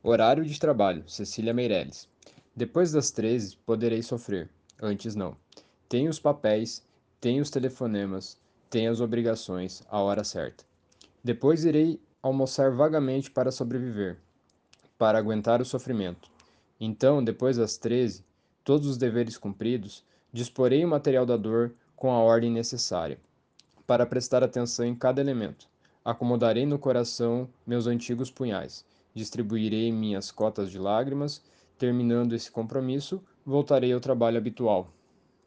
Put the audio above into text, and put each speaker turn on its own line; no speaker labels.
Horário de trabalho, Cecília Meirelles. Depois das 13, poderei sofrer. Antes não. Tenho os papéis, tenho os telefonemas, tenho as obrigações, a hora certa. Depois irei almoçar vagamente para sobreviver, para aguentar o sofrimento. Então, depois das 13, todos os deveres cumpridos, disporei o material da dor com a ordem necessária, para prestar atenção em cada elemento. Acomodarei no coração meus antigos punhais distribuirei minhas cotas de lágrimas. Terminando esse compromisso, voltarei ao trabalho habitual.